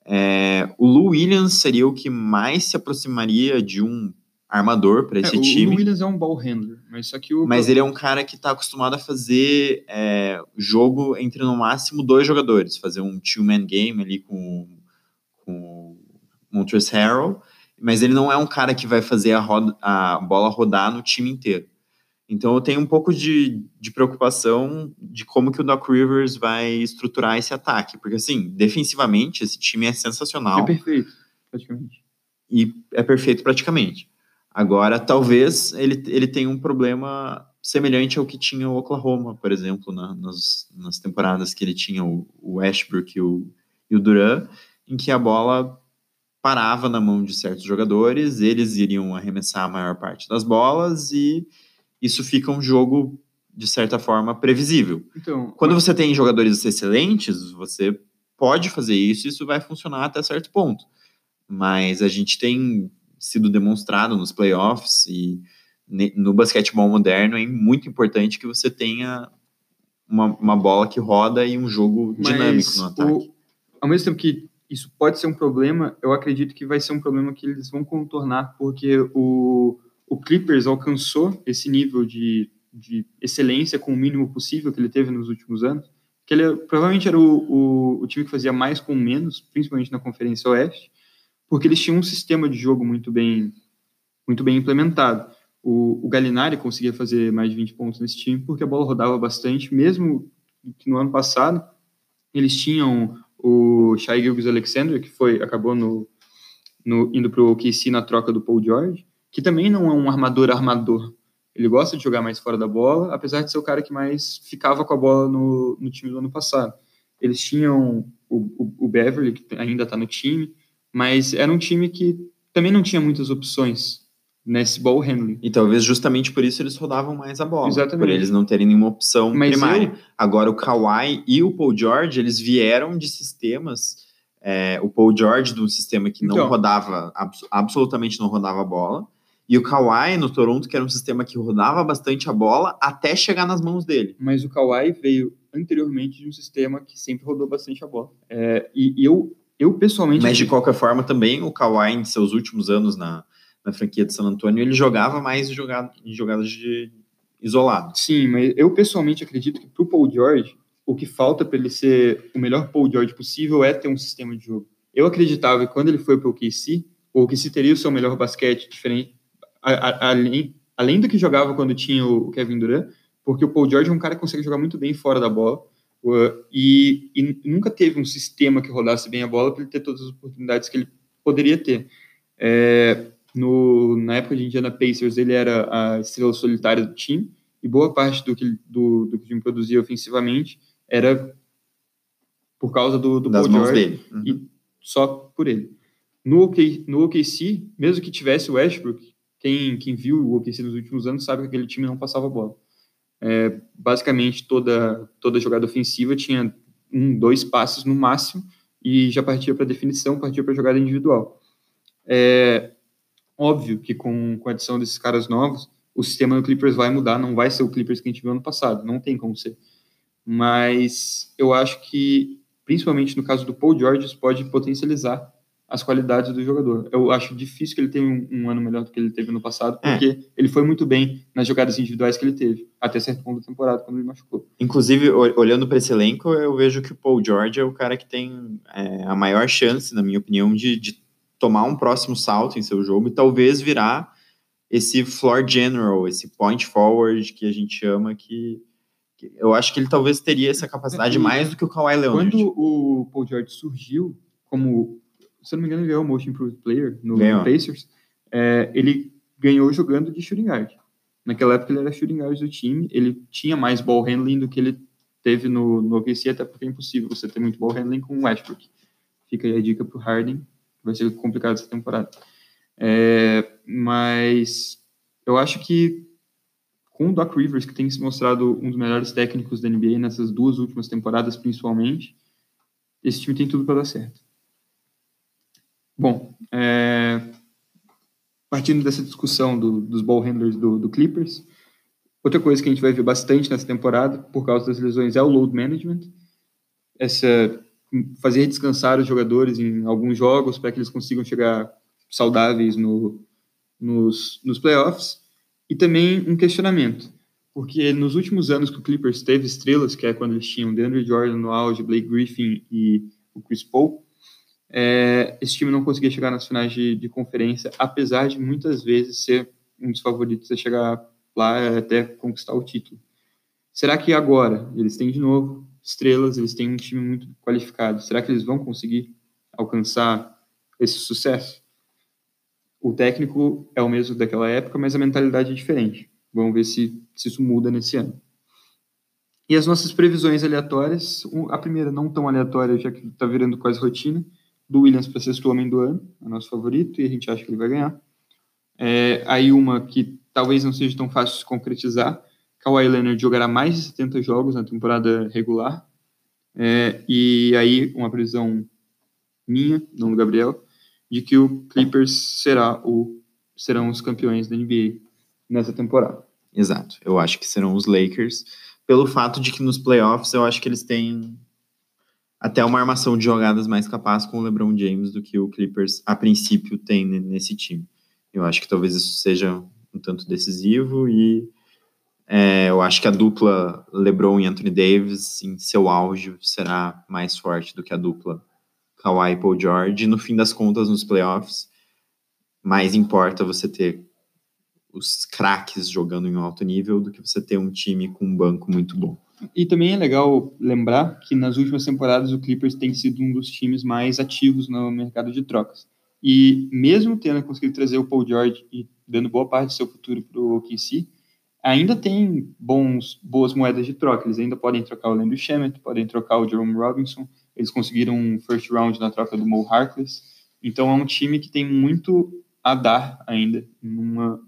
É, o Lou Williams seria o que mais se aproximaria de um armador para esse é, o time. O Williams é um ball handler, mas só que o mas ele é um cara que está acostumado a fazer é, jogo entre no máximo dois jogadores, fazer um two man game ali com com o Montrezl Harrell, mas ele não é um cara que vai fazer a, roda, a bola rodar no time inteiro. Então eu tenho um pouco de, de preocupação de como que o Doc Rivers vai estruturar esse ataque, porque assim, defensivamente esse time é sensacional. É perfeito, praticamente. E é perfeito praticamente. Agora, talvez ele, ele tenha um problema semelhante ao que tinha o Oklahoma, por exemplo, na, nas, nas temporadas que ele tinha o, o Westbrook e o, e o Duran, em que a bola parava na mão de certos jogadores, eles iriam arremessar a maior parte das bolas e isso fica um jogo, de certa forma, previsível. Então, Quando você tem jogadores excelentes, você pode fazer isso e isso vai funcionar até certo ponto. Mas a gente tem sido demonstrado nos playoffs e no basquetebol moderno é muito importante que você tenha uma, uma bola que roda e um jogo dinâmico no ataque. O, ao mesmo tempo que isso pode ser um problema, eu acredito que vai ser um problema que eles vão contornar, porque o, o Clippers alcançou esse nível de, de excelência com o mínimo possível que ele teve nos últimos anos, que ele provavelmente era o, o, o time que fazia mais com menos, principalmente na Conferência Oeste, porque eles tinham um sistema de jogo muito bem, muito bem implementado. O, o Gallinari conseguia fazer mais de 20 pontos nesse time porque a bola rodava bastante, mesmo que no ano passado eles tinham o Shai Gilgis Alexander, que foi acabou no, no indo para o OKC na troca do Paul George, que também não é um armador armador. Ele gosta de jogar mais fora da bola, apesar de ser o cara que mais ficava com a bola no, no time do ano passado. Eles tinham o, o, o Beverly, que ainda está no time, mas era um time que também não tinha muitas opções nesse ball handling. E talvez justamente por isso eles rodavam mais a bola. Exatamente. Por eles não terem nenhuma opção mas primária. Eu... Agora o Kawhi e o Paul George, eles vieram de sistemas é, o Paul George de um sistema que não então, rodava, abs absolutamente não rodava a bola, e o Kawhi no Toronto, que era um sistema que rodava bastante a bola até chegar nas mãos dele. Mas o Kawhi veio anteriormente de um sistema que sempre rodou bastante a bola. É, e, eu, eu pessoalmente. Mas de qualquer forma, também o Kawhi, em seus últimos anos na, na franquia de San Antonio, ele jogava mais em, jogada, jogadas de isolado. Sim, mas eu pessoalmente acredito que pro Paul George, o que falta para ele ser o melhor Paul George possível é ter um sistema de jogo. Eu acreditava que quando ele foi para o OKC, o OKC teria o seu melhor basquete diferente, além, além do que jogava quando tinha o Kevin Durant, porque o Paul George é um cara que consegue jogar muito bem fora da bola e, e, nunca teve um sistema que rodasse bem a bola para ele ter todas as oportunidades que ele poderia ter. É, no, na época de Indiana Pacers, ele era a estrela solitária do time e boa parte do que, do, do que o time produzia ofensivamente era por causa do, do Paul George dele. Uhum. e só por ele. No, OK, no OKC, mesmo que tivesse o Westbrook, quem, quem viu o OKC nos últimos anos sabe que aquele time não passava bola. É, basicamente, toda, toda jogada ofensiva tinha um, dois passes no máximo e já partia para definição, partia para jogada individual. É óbvio que com, com a adição desses caras novos, o sistema do Clippers vai mudar, não vai ser o Clippers que a gente viu ano passado, não tem como ser. Mas eu acho que, principalmente no caso do Paul George, isso pode potencializar as qualidades do jogador. Eu acho difícil que ele tenha um, um ano melhor do que ele teve no passado, é. porque é. ele foi muito bem nas jogadas individuais que ele teve, até certo ponto da temporada, quando ele machucou. Inclusive, olhando para esse elenco, eu vejo que o Paul George é o cara que tem é, a maior chance, na minha opinião, de, de tomar um próximo salto em seu jogo e talvez virar esse floor general, esse point forward que a gente chama, que, que eu acho que ele talvez teria essa capacidade mais do que o Kawhi Leonard. Quando o Paul George surgiu como se eu não me engano, ele ganhou o Most Improved Player no, no Pacers. É, ele ganhou jogando de shooting guard. Naquela época ele era shooting guard do time, ele tinha mais ball handling do que ele teve no, no OKC, até porque é impossível você ter muito ball handling com o Westbrook. Fica aí a dica pro Harden, vai ser complicado essa temporada. É, mas eu acho que com o Doc Rivers, que tem se mostrado um dos melhores técnicos da NBA nessas duas últimas temporadas, principalmente, esse time tem tudo para dar certo. Bom, é, partindo dessa discussão do, dos ball handlers do, do, Clippers, outra coisa que a gente vai ver bastante nessa temporada, por causa das lesões, é o load management. Essa, fazer descansar os jogadores em alguns jogos para que eles consigam chegar saudáveis no, nos, nos playoffs. E também um questionamento, porque nos últimos anos que o Clippers teve estrelas, que é quando eles tinham DeAndre Jordan no auge, Blake Griffin e o Chris Paul, é, esse time não conseguia chegar nas finais de, de, conferência, apesar de muitas vezes ser um dos favoritos a chegar lá até conquistar o título. Será que agora eles têm de novo estrelas, eles têm um time muito qualificado? Será que eles vão conseguir alcançar esse sucesso? O técnico é o mesmo daquela época, mas a mentalidade é diferente. Vamos ver se, se isso muda nesse ano. E as nossas previsões aleatórias, a primeira não tão aleatória, já que está virando quase rotina, do Williams para sexto homem do ano, é nosso favorito, e a gente acha que ele vai ganhar. É, aí uma que talvez não seja tão fácil de concretizar, Kawhi Leonard jogará mais de 70 jogos na temporada regular, é, e aí uma previsão minha, não do Gabriel, de que o Clippers será o, serão os campeões da NBA nessa temporada. Exato, eu acho que serão os Lakers, pelo fato de que nos playoffs eu acho que eles têm até uma armação de jogadas mais capaz com o LeBron James do que o Clippers a princípio tem nesse time. Eu acho que talvez isso seja um tanto decisivo e é, eu acho que a dupla LeBron e Anthony Davis em seu auge será mais forte do que a dupla Kawhi e Paul George. E no fim das contas, nos playoffs, mais importa você ter os craques jogando em alto nível do que você ter um time com um banco muito bom. E também é legal lembrar que nas últimas temporadas o Clippers tem sido um dos times mais ativos no mercado de trocas. E mesmo tendo conseguido trazer o Paul George e dando boa parte do seu futuro para o OKC, ainda tem bons, boas moedas de troca. Eles ainda podem trocar o Landry Shamet, podem trocar o Jerome Robinson. Eles conseguiram um first round na troca do Mo Harkless. Então é um time que tem muito a dar ainda numa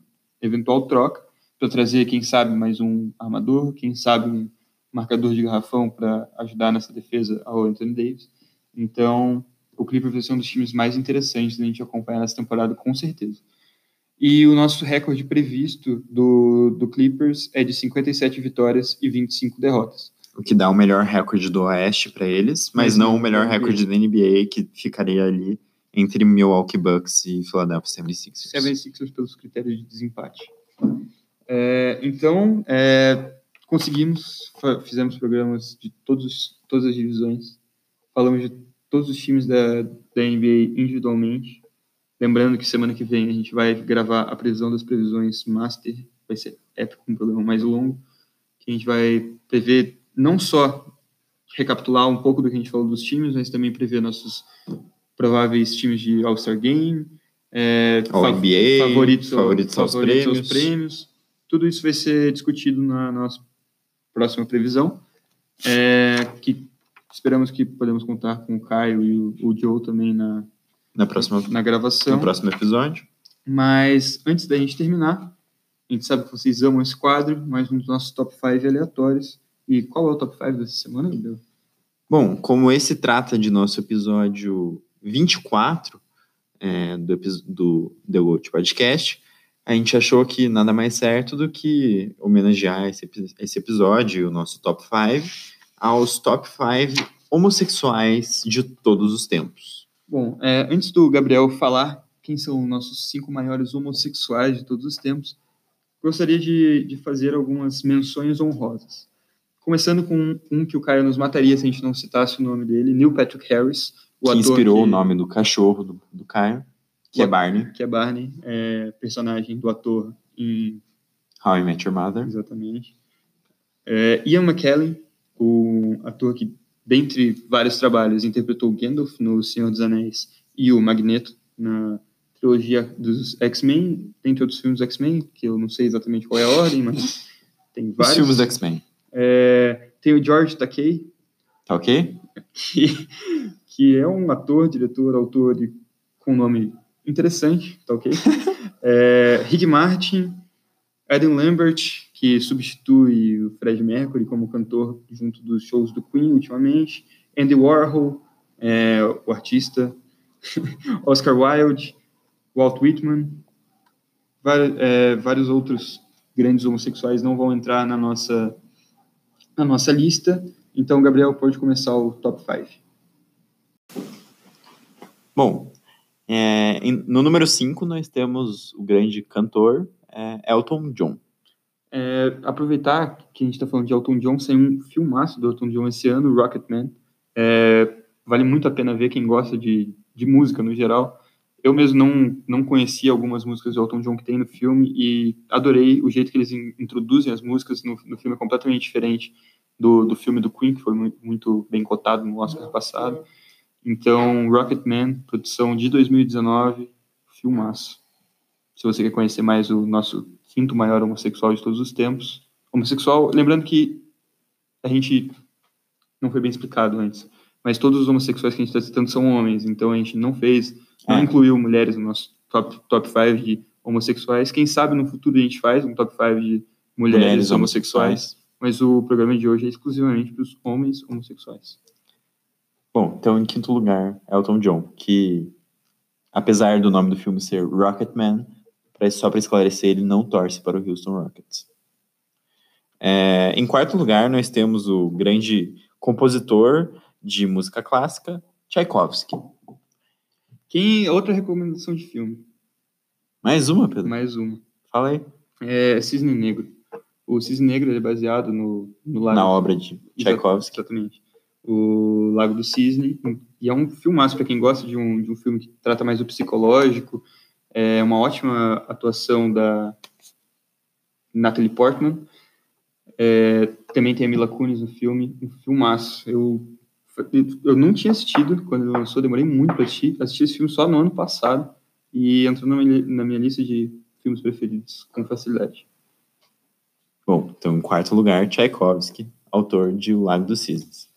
eventual troca para trazer, quem sabe, mais um armador, quem sabe um marcador de garrafão para ajudar nessa defesa ao Anthony Davis. Então, o Clippers vai ser um dos times mais interessantes da gente acompanhar nessa temporada, com certeza. E o nosso recorde previsto do, do Clippers é de 57 vitórias e 25 derrotas. O que dá o melhor recorde do Oeste para eles, mas, não o melhor recorde da NBA, que ficaria ali entre Milwaukee Bucks e Philadelphia 76ers. 76ers pelos critérios de desempate. É, então, é, conseguimos, fizemos programas de todos, todas as divisões, falamos de todos os times da, da NBA individualmente. Lembrando que semana que vem a gente vai gravar a previsão das previsões Master, vai ser épico, um programa mais longo, que a gente vai prever não só recapitular um pouco do que a gente falou dos times, mas também prever nossos prováveis times de All-Star Game, é, fav NBA, favoritos, favoritos, aos, favoritos prêmios. aos prêmios. Tudo isso vai ser discutido na nossa próxima previsão, é, que Esperamos que podemos contar com o Caio e o, o Joe também na, na, próxima, na gravação. No próximo episódio. Mas antes da gente terminar, a gente sabe que vocês amam esse quadro, mais um dos nossos top 5 aleatórios. E qual é o top 5 dessa semana, Gabriel? Bom, como esse trata de nosso episódio 24 é, do, do The World Podcast, a gente achou que nada mais certo do que homenagear esse, esse episódio, o nosso top 5, aos top 5 homossexuais de todos os tempos. Bom, é, antes do Gabriel falar quem são nossos cinco maiores homossexuais de todos os tempos, gostaria de, de fazer algumas menções honrosas. Começando com um que o Caio nos mataria se a gente não citasse o nome dele, Neil Patrick Harris, o que inspirou que, o nome do cachorro do, do Caio, que é Barney. Que é Barney, é, personagem do ator em How I Met Your Mother. Exatamente. É, Ian McKellen, o ator que, dentre vários trabalhos, interpretou Gandalf no Senhor dos Anéis e o Magneto na trilogia dos X-Men, dentre outros filmes dos X-Men, que eu não sei exatamente qual é a ordem, mas tem vários. Os filmes dos X-Men. É, tem o George Takei. Tá ok? Que, que é um ator, diretor, autor de, com um nome interessante, tá ok? é, Rick Martin, Adam Lambert, que substitui o Fred Mercury como cantor junto dos shows do Queen ultimamente, Andy Warhol, é, o artista, Oscar Wilde, Walt Whitman, vários, é, vários outros grandes homossexuais não vão entrar na nossa, na nossa lista. Então, Gabriel, pode começar o top 5. Bom, é, no número 5 nós temos o grande cantor é Elton John. É, aproveitar que a gente está falando de Elton John, saiu um filmaço do Elton John esse ano, Rocketman. É, vale muito a pena ver quem gosta de, de música no geral. eu mesmo não, não conhecia algumas músicas do Elton John que tem no filme e adorei o jeito que eles in, introduzem as músicas no, no filme, é completamente diferente do, do filme do Queen, que foi muito, muito bem cotado no Oscar passado. Então, Rocketman, produção de 2019, filmaço. Se você quer conhecer mais o nosso quinto maior homossexual de todos os tempos. Homossexual, lembrando que a gente não foi bem explicado antes, mas todos os homossexuais que a gente está citando são homens, então a gente não fez não é. incluiu mulheres no nosso top, top 5 de homossexuais. Quem sabe no futuro a gente faz um top 5 de mulheres, mulheres homossexuais, homossexuais. Mas o programa de hoje é exclusivamente para os homens homossexuais. Bom, então em quinto lugar, Elton John, que apesar do nome do filme ser Rocketman, só para esclarecer, ele não torce para o Houston Rockets. É, em quarto lugar, nós temos o grande compositor de música clássica, Tchaikovsky. Quem outra recomendação de filme? Mais uma, Pedro? Mais uma. Fala aí. É Cisne Negro. O Cisne Negro é baseado no, no Lago... Na obra de Tchaikovsky. Exatamente. O Lago do Cisne. E é um filmaço para quem gosta de um, de um filme que trata mais do psicológico. É uma ótima atuação da Natalie Portman. É, também tem a Mila Kunis no filme. Um filmaço. Eu eu não tinha assistido quando ele lançou, demorei muito para assistir. Assisti esse filme só no ano passado e entrou na minha, na minha lista de filmes preferidos com facilidade. Bom, então em quarto lugar, Tchaikovsky, autor de O Lago dos Cisnes.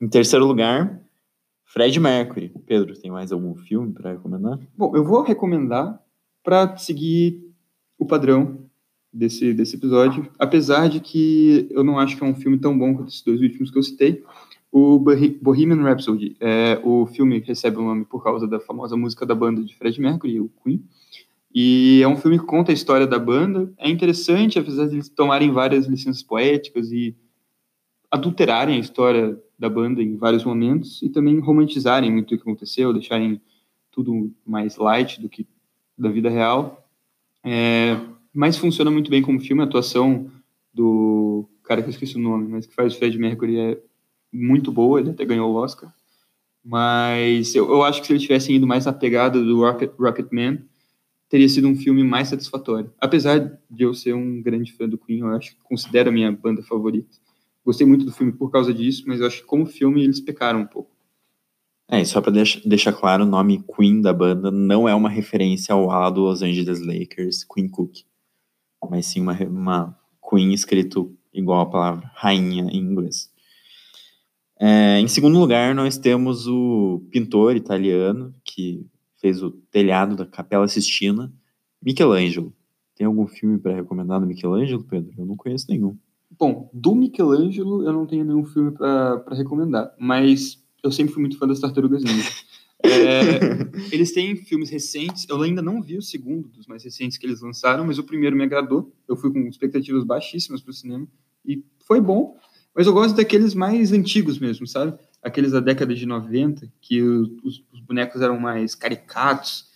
Em terceiro lugar, Fred Mercury. Pedro, tem mais algum filme para recomendar? Bom, eu vou recomendar para seguir o padrão desse, desse episódio, apesar de que eu não acho que é um filme tão bom quanto esses dois últimos que eu citei, o Bohemian Rhapsody, é, o filme recebe o nome por causa da famosa música da banda de Fred Mercury, o Queen. E é um filme que conta a história da banda. É interessante, apesar de eles tomarem várias licenças poéticas e adulterarem a história da banda em vários momentos e também romantizarem muito o que aconteceu, deixarem tudo mais light do que da vida real. É, mas funciona muito bem como filme. A atuação do cara que eu esqueci o nome, mas que faz o Fred Mercury é muito boa, ele até ganhou o Oscar. Mas eu, eu acho que se ele tivesse ido mais na pegada do Rocket, Rocketman, teria sido um filme mais satisfatório. Apesar de eu ser um grande fã do Queen, eu acho que considero a minha banda favorita. Gostei muito do filme por causa disso, mas eu acho que como filme eles pecaram um pouco. É, e só para deixar claro, o nome Queen da banda não é uma referência ao ala do Los Angeles Lakers, Queen Cook, mas sim uma, uma Queen escrito igual a palavra rainha em inglês. É, em segundo lugar, nós temos o pintor italiano que fez o telhado da Capela Sistina, Michelangelo. Tem algum filme para recomendar do Michelangelo, Pedro? Eu não conheço nenhum. Bom, do Michelangelo eu não tenho nenhum filme para recomendar, mas eu sempre fui muito fã das Tartarugas Ninja. É, eles têm filmes recentes, eu ainda não vi o segundo dos mais recentes que eles lançaram, mas o primeiro me agradou. Eu fui com expectativas baixíssimas para o cinema e foi bom. Mas eu gosto daqueles mais antigos mesmo, sabe? Aqueles da década de 90, que os, os bonecos eram mais caricatos.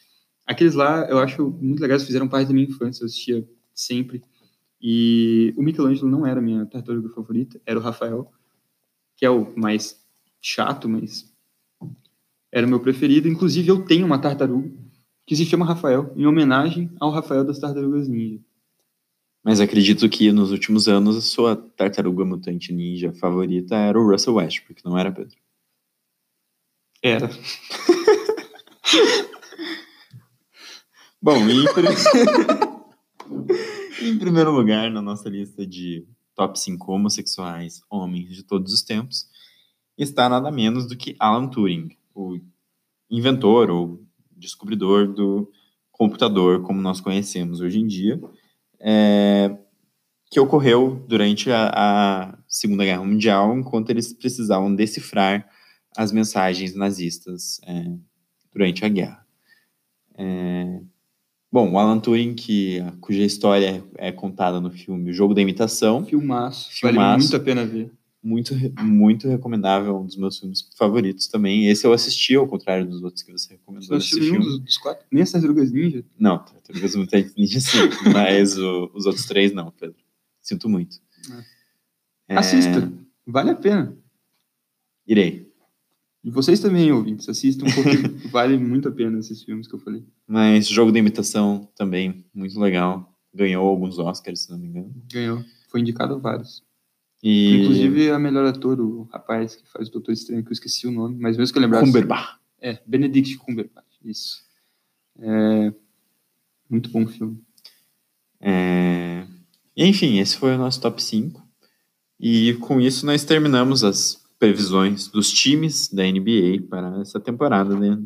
Aqueles lá eu acho muito legais, fizeram parte da minha infância, eu assistia sempre. E o Michelangelo não era a minha tartaruga favorita, era o Rafael, que é o mais chato, mas era o meu preferido. Inclusive, eu tenho uma tartaruga que se chama Rafael, em homenagem ao Rafael das Tartarugas Ninja. Mas acredito que nos últimos anos a sua tartaruga mutante ninja favorita era o Russell Westbrook, não era, Pedro? Era. Bom, em, em primeiro lugar na nossa lista de top 5 homossexuais homens de todos os tempos está nada menos do que Alan Turing, o inventor ou descobridor do computador como nós conhecemos hoje em dia é, que ocorreu durante a, a, Segunda Guerra Mundial, enquanto eles precisavam decifrar as mensagens nazistas é, durante a guerra. É, bom, o Alan Turing, que, cuja história é contada no filme O Jogo da Imitação. Filmaço. Filmaço vale muito a pena ver. Muito, muito recomendável, um dos meus filmes favoritos também. Esse eu assisti, ao contrário dos outros que você recomendou. Você assistiu nenhum dos, dos, quatro? Nem as Tartarugas Ninja? Não, Tartarugas Ninja sim, mas o, os outros três não, Pedro. Sinto muito. É. Assista, vale a pena. Irei. E vocês também, ouvintes, assistam porque vale muito a pena esses filmes que eu falei. Mas Jogo da Imitação também, muito legal. Ganhou alguns Oscars, se não me engano. Ganhou. Foi indicado a vários. E... Inclusive a melhor ator, o rapaz que faz o Doutor Estranho, que eu esqueci o nome, mas mesmo que eu lembrasse. Cumberbatch. É, Benedict Cumberbatch, isso. É... Muito bom filme. É... Enfim, esse foi o nosso top 5. E com isso nós terminamos as previsões dos times da NBA para essa temporada né,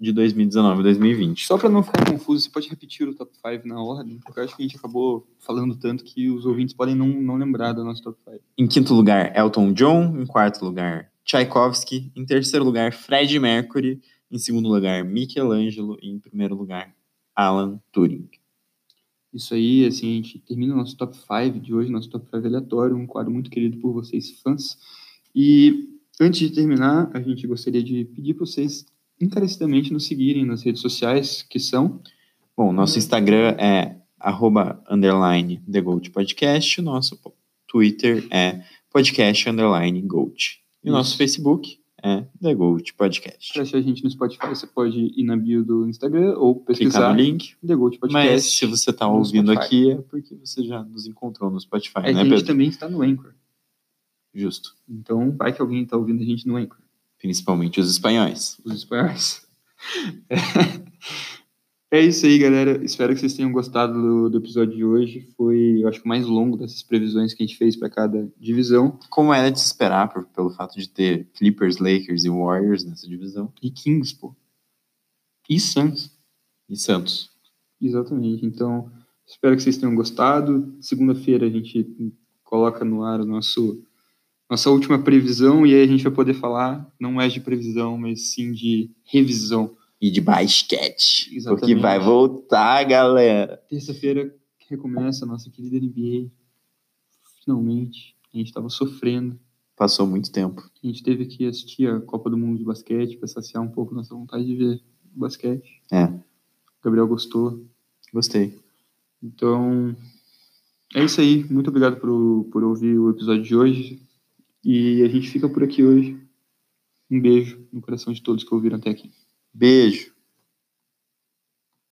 de 2019-2020. Só para não ficar confuso, você pode repetir o top 5 na ordem? Porque eu acho que a gente acabou falando tanto que os ouvintes podem não, não lembrar do nosso top 5. Em quinto lugar, Elton John. Em quarto lugar, Tchaikovsky. Em terceiro lugar, Fred Mercury. Em segundo lugar, Michelangelo. E em primeiro lugar, Alan Turing. Isso aí, assim, a gente termina o nosso top 5 de hoje, nosso top 5 aleatório, um quadro muito querido por vocês, fãs. E antes de terminar, a gente gostaria de pedir para vocês encarecidamente nos seguirem nas redes sociais, que são. Bom, nosso Instagram é arroba underline The Gold Podcast, o nosso Twitter é podcast underline Gold. E o nosso Facebook é The Gold Podcast. Para achar a gente no Spotify, você pode ir na bio do Instagram ou pesquisar Clicar no link. The Gold Podcast. Mas se você está ouvindo Spotify. aqui é porque você já nos encontrou no Spotify, É né, a gente Pedro? também está no Anchor. Justo. Então, vai que alguém está ouvindo a gente no Anchor. Principalmente os espanhóis. Os espanhóis. É isso aí, galera. Espero que vocês tenham gostado do, do episódio de hoje. Foi, eu acho o mais longo dessas previsões que a gente fez para cada divisão. Como era de se esperar, por- pelo fato de ter Clippers, Lakers e Warriors nessa divisão. E Kings, pô. E Suns. E Santos. Exatamente. Então, espero que vocês tenham gostado. Segunda-feira a gente coloca no ar o nosso nossa última previsão e aí a gente vai poder falar não mais de previsão, mas sim de revisão. E de basquete. Porque Exatamente. vai voltar, galera. Terça-feira recomeça a nossa querida NBA. Finalmente. A gente estava sofrendo. Passou muito tempo. A gente teve que assistir a Copa do Mundo de basquete para saciar um pouco nossa vontade de ver basquete. É. O Gabriel gostou. Gostei. Então, é isso aí. Muito obrigado por, por ouvir o episódio de hoje. E a gente fica por aqui hoje. Um beijo no coração de todos que ouviram até aqui. Beijo.